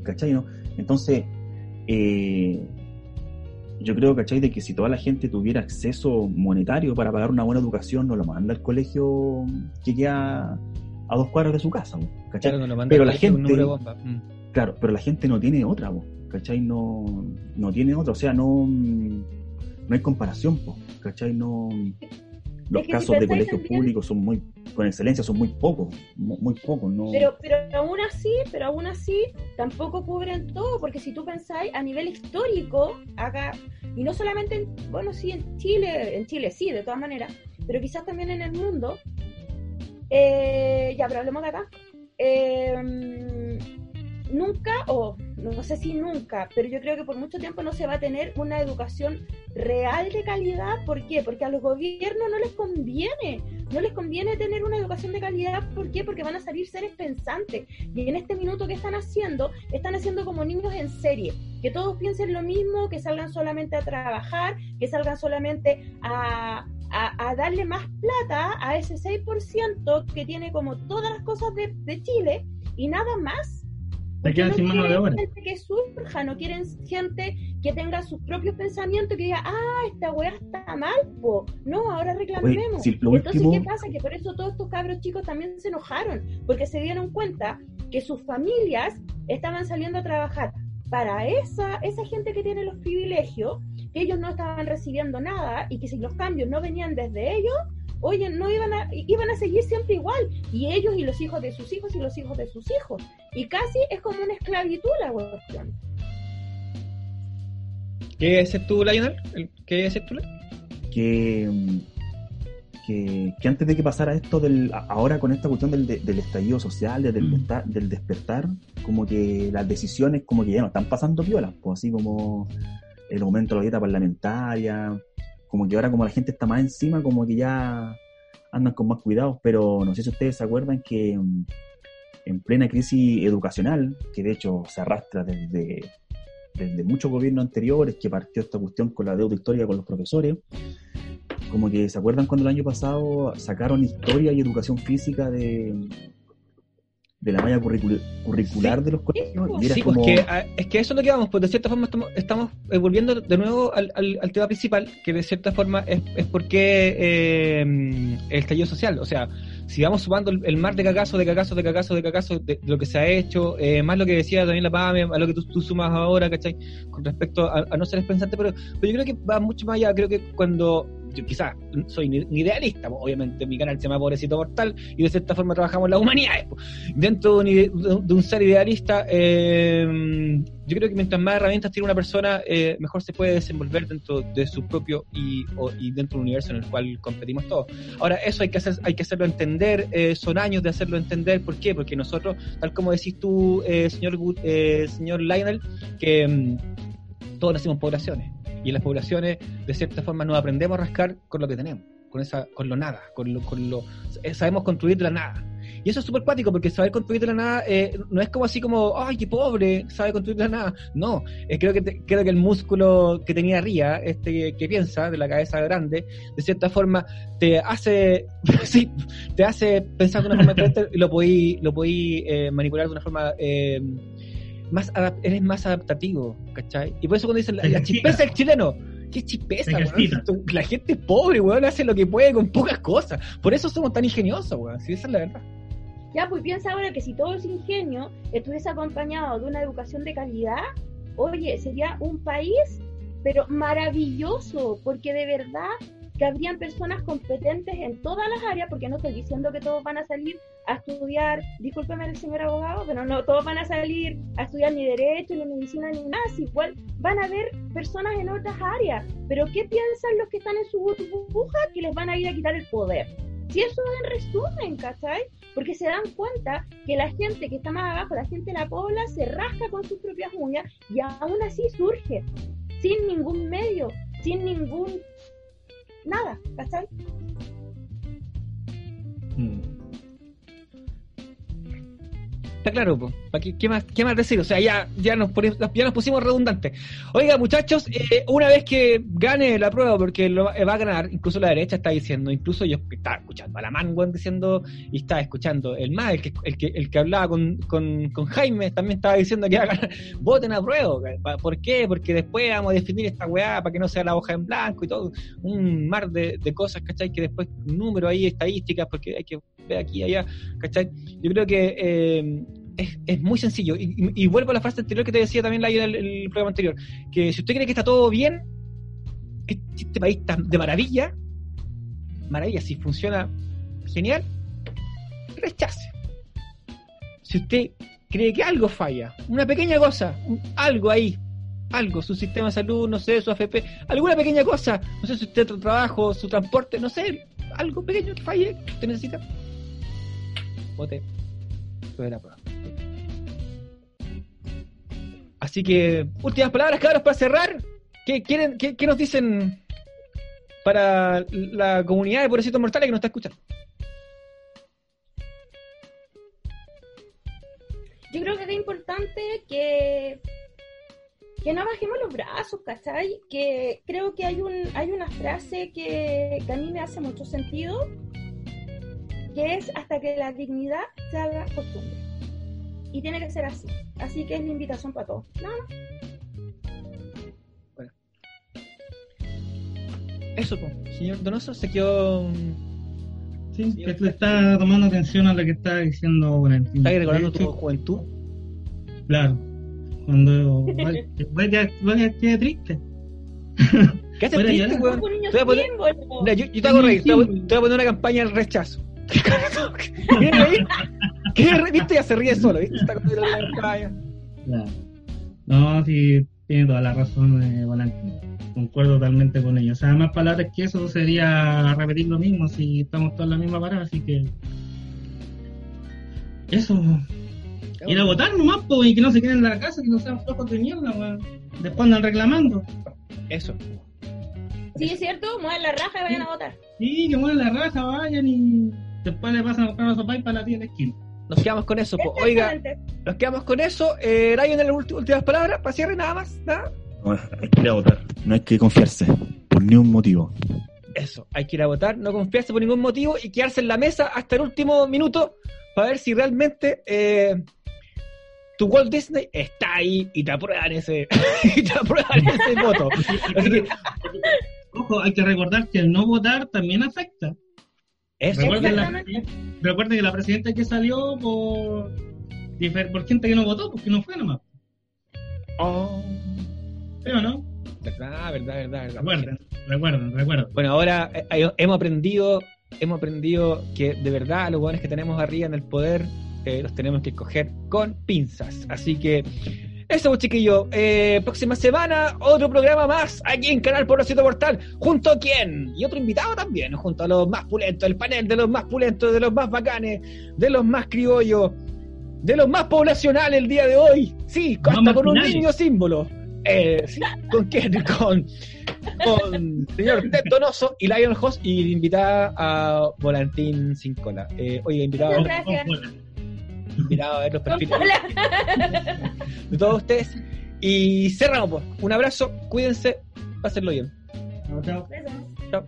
¿cachai? ¿No? Entonces, eh, yo creo, ¿cachai? De que si toda la gente tuviera acceso monetario para pagar una buena educación, no lo manda al colegio que queda a dos cuadras de su casa, ¿cachai? Claro, no lo manda Pero la gente-. Mm. Claro, pero la gente no tiene otra, ¿cachai? No, no tiene otra, o sea, no, no hay comparación, ¿cachai? No, los Es que si casos de colegios también- públicos son muy, con excelencia, son muy pocos, mu- muy pocos, ¿no? Pero, pero aún así, pero aún así, tampoco cubren todo, porque si tú pensáis a nivel histórico, acá, y no solamente en, bueno, sí, en Chile, en Chile sí, de todas maneras, pero quizás también en el mundo, eh, ya, pero hablemos de acá, eh, nunca, o no sé si nunca, pero yo creo que por mucho tiempo no se va a tener una educación real de calidad, ¿por qué? Porque a los gobiernos no les conviene, no les conviene tener una educación de calidad, ¿por qué? Porque van a salir seres pensantes. Y en este minuto que están haciendo, están haciendo como niños en serie, que todos piensen lo mismo, que salgan solamente a trabajar, que salgan solamente a, a- darle más plata a ese 6% que tiene como todas las cosas de, de Chile y nada más. Porque quedan no sin mano de quieren obra. gente que surja, no quieren gente que tenga sus propios pensamientos, que diga, ah, esta weá está mal, po. no, ahora reclamemos. si Entonces, último- ¿qué pasa? Que por eso todos estos cabros chicos también se enojaron, porque se dieron cuenta que sus familias estaban saliendo a trabajar para esa, esa gente que tiene los privilegios, que ellos no estaban recibiendo nada y que si los cambios no venían desde ellos, oye, no iban a, iban a seguir siempre igual, y ellos y los hijos de sus hijos y los hijos de sus hijos. Y casi es como una esclavitud la cuestión. ¿Qué es tú, Lionel? ¿El- ¿Qué es tú? que, que, que antes de que pasara esto, del, ahora con esta cuestión del, de- del estallido social, del, Mm. despertar, del despertar, como que las decisiones como que ya no están pasando piolas, pues así como el aumento de la dieta parlamentaria, como que ahora como la gente está más encima, como que ya andan con más cuidados, pero no sé si ustedes se acuerdan que mm, en plena crisis educacional, que de hecho se arrastra desde, desde muchos gobiernos anteriores, que partió esta cuestión con la deuda histórica con los profesores, como que se acuerdan cuando el año pasado sacaron historia y educación física de, de la malla curricul- curricular Sí. de los colegios. Sí, como, pues que, ah, es que eso es lo que vamos, pues de cierta forma estamos, estamos eh, volviendo de nuevo al, al- al tema principal, que de cierta forma es, es porque eh, el estallido social, o sea, si vamos sumando el, el mar de cagazo, de cagazo, de cagazo, de cagazo, de, de lo que se ha hecho, eh, más lo que decía también la PAME, a lo que tú, tú sumas ahora, ¿cachai? Con respecto a, a no ser pensante, pero, pero yo creo que va mucho más allá, creo que cuando, yo quizás soy un idealista, pues, obviamente mi canal se llama Pobrecito Mortal y de cierta forma trabajamos la humanidad, pues. dentro de un, de un ser idealista, eh, yo creo que mientras más herramientas tiene una persona, eh, mejor se puede desenvolver dentro de su propio y, dentro de un universo en el cual competimos todos. Ahora, eso hay que, hacer, hay que hacerlo entender, eh, son años de hacerlo entender, ¿por qué? Porque nosotros, tal como decís tú, eh, señor, eh, señor Lionel, que mm, todos nacimos poblaciones, y en las poblaciones, de cierta forma, nos aprendemos a rascar con lo que tenemos, con esa con lo nada, con lo, con lo eh, sabemos construir de la nada. Y eso es súper cuático, porque saber construir de la nada eh, no es como así como, ay, qué pobre, sabe construir la nada. No, eh, creo, que te- creo que el músculo que tenía Ría, este que, piensa, de la cabeza grande, de cierta forma te hace, sí, te hace pensar de una forma diferente y lo podí, lo podí eh, manipular de una forma más, eres más adaptativo, ¿cachai? Y por eso cuando dicen la, la chispeza del chileno, ¿qué chispeza, weón? La gente es pobre, weón, hace lo que puede con pocas cosas. Por eso somos tan ingeniosos, weón, si esa es la verdad. Ya, pues piensa ahora que si todo ese ingenio estuviese acompañado de una educación de calidad, oye, sería un país, pero maravilloso, porque de verdad que habrían personas competentes en todas las áreas, porque no estoy diciendo que todos van a salir a estudiar, discúlpeme el señor abogado, pero no todos van a salir a estudiar ni derecho, ni medicina, ni nada, igual van a haber personas en otras áreas, pero ¿qué piensan los que están en su burbuja que les van a ir a quitar el poder? Si eso es en resumen, ¿cachai? porque se dan cuenta que la gente que está más abajo, la gente de la pobla, se rasca con sus propias uñas y aún así surge, sin ningún medio, sin ningún nada, ¿cachai? Mm. Está claro, po. ¿Pa' qué, qué más, ¿qué más decir? O sea, ya, ya, nos, ya nos pusimos redundantes. Oiga, muchachos, eh, una vez que gane la prueba, porque lo, eh, va a ganar, incluso la derecha está diciendo, incluso yo estaba escuchando a la Manguan diciendo, y estaba escuchando el más, el que, el que, el que hablaba con, con, con Jaime, también estaba diciendo que iba a ganar, voten a prueba. ¿Por qué? Porque después vamos a definir esta weá para que no sea la hoja en blanco y todo, un mar de, de cosas, ¿cachai? Que después, número ahí, estadísticas, porque hay que aquí allá, ¿cachai? Yo creo que eh, es, es muy sencillo. Y, vuelvo a la frase anterior que te decía también la en el, programa anterior, que si usted cree que está todo bien, este, país está de maravilla, maravilla, si funciona genial, rechace. Si usted cree que algo falla, una pequeña cosa, algo ahí, algo, su sistema de salud, no sé, su AFP, alguna pequeña cosa, no sé si su trabajo, su transporte, no sé, algo pequeño que falle, usted necesita, la prueba. Así que, últimas palabras, cabros, para cerrar. ¿Qué, quieren, qué, qué nos dicen para la comunidad de Pobrecitos Mortales que nos está escuchando? Yo creo que es importante que, que no bajemos los brazos, ¿cachai? Que creo que hay, un, hay una frase que, que a mí me hace mucho sentido, que es hasta que la dignidad se haga costumbre. Y tiene que ser así. Así que es la invitación para todos. Nada más. Eso, po. señor Donoso, se quedó. Sí, que tú estás tomando atención a lo que está diciendo Valentín. ¿Estás recordando tu juventud? Claro. Cuando después ya, ya quede triste. ¿Qué haces Bueno, triste, weón? Somos niños Te voy a poner- símbolos. Mira, yo, yo te hago reír, te voy, a- poner una campaña del rechazo. ¿Quieres reír? ¿Viste? Ya se ríe solo, ¿viste? Está con la. Claro. No, sí, tiene toda la razón, eh, Valentín. Concuerdo totalmente con ellos. O sea, más palabras que eso sería repetir lo mismo si estamos todos en la misma parada, así que. Eso. Ir a votar nomás, po, y que no se queden en la casa, que no sean flojos de mierda, weón. Después andan reclamando. Eso. Sí, es cierto, muevan la raja y vayan a votar. Sí, que mueven la raja, vayan y después le pasan a buscar los sopais para la tía de la esquina. Nos quedamos con eso, po. Oiga, nos quedamos con eso. Eh, Ryan, las ulti- últimas palabras para cierre, nada más. ¿Nada? No, hay que ir a votar. No hay que confiarse por ni un motivo. Eso, hay que ir a votar, no confiarse por ningún motivo y quedarse en la mesa hasta el último minuto para ver si realmente eh, tu Walt Disney está ahí y te aprueban ese, y te aprueban ese voto. Así que, Ojo, hay que recordar que el no votar también afecta. Eso, Recuerden, la, recuerden que la presidenta que salió por, por gente que no votó, porque no fue nomás. Oh, ¿Sí o no? verdad, verdad, verdad, verdad. Recuerden, recuerden, recuerden. Bueno, ahora eh, hemos aprendido, hemos aprendido que de verdad los hueones que tenemos arriba en el poder eh, los tenemos que coger con pinzas. Así que eso, pues, chiquillo. Eh, próxima semana, otro programa más aquí en Canal Porosito Portal. ¿Junto a quién? Y otro invitado también, junto a los más pulentos, el panel de los más pulentos, de los más bacanes, de los más criollos, de los más poblacionales el día de hoy. Sí, hasta con un niño símbolo. Eh, sí, ¿Con quién? Con, con señor Ted Donoso y Lion Host y invitada a Volantín Sin Cola. Eh, oye, invitado, Muchas gracias. Invitado a ver los perfiles de todos ustedes. Y cerramos, pues. Un abrazo, cuídense, pásenlo bien. Chao, chao. Besos. Chao.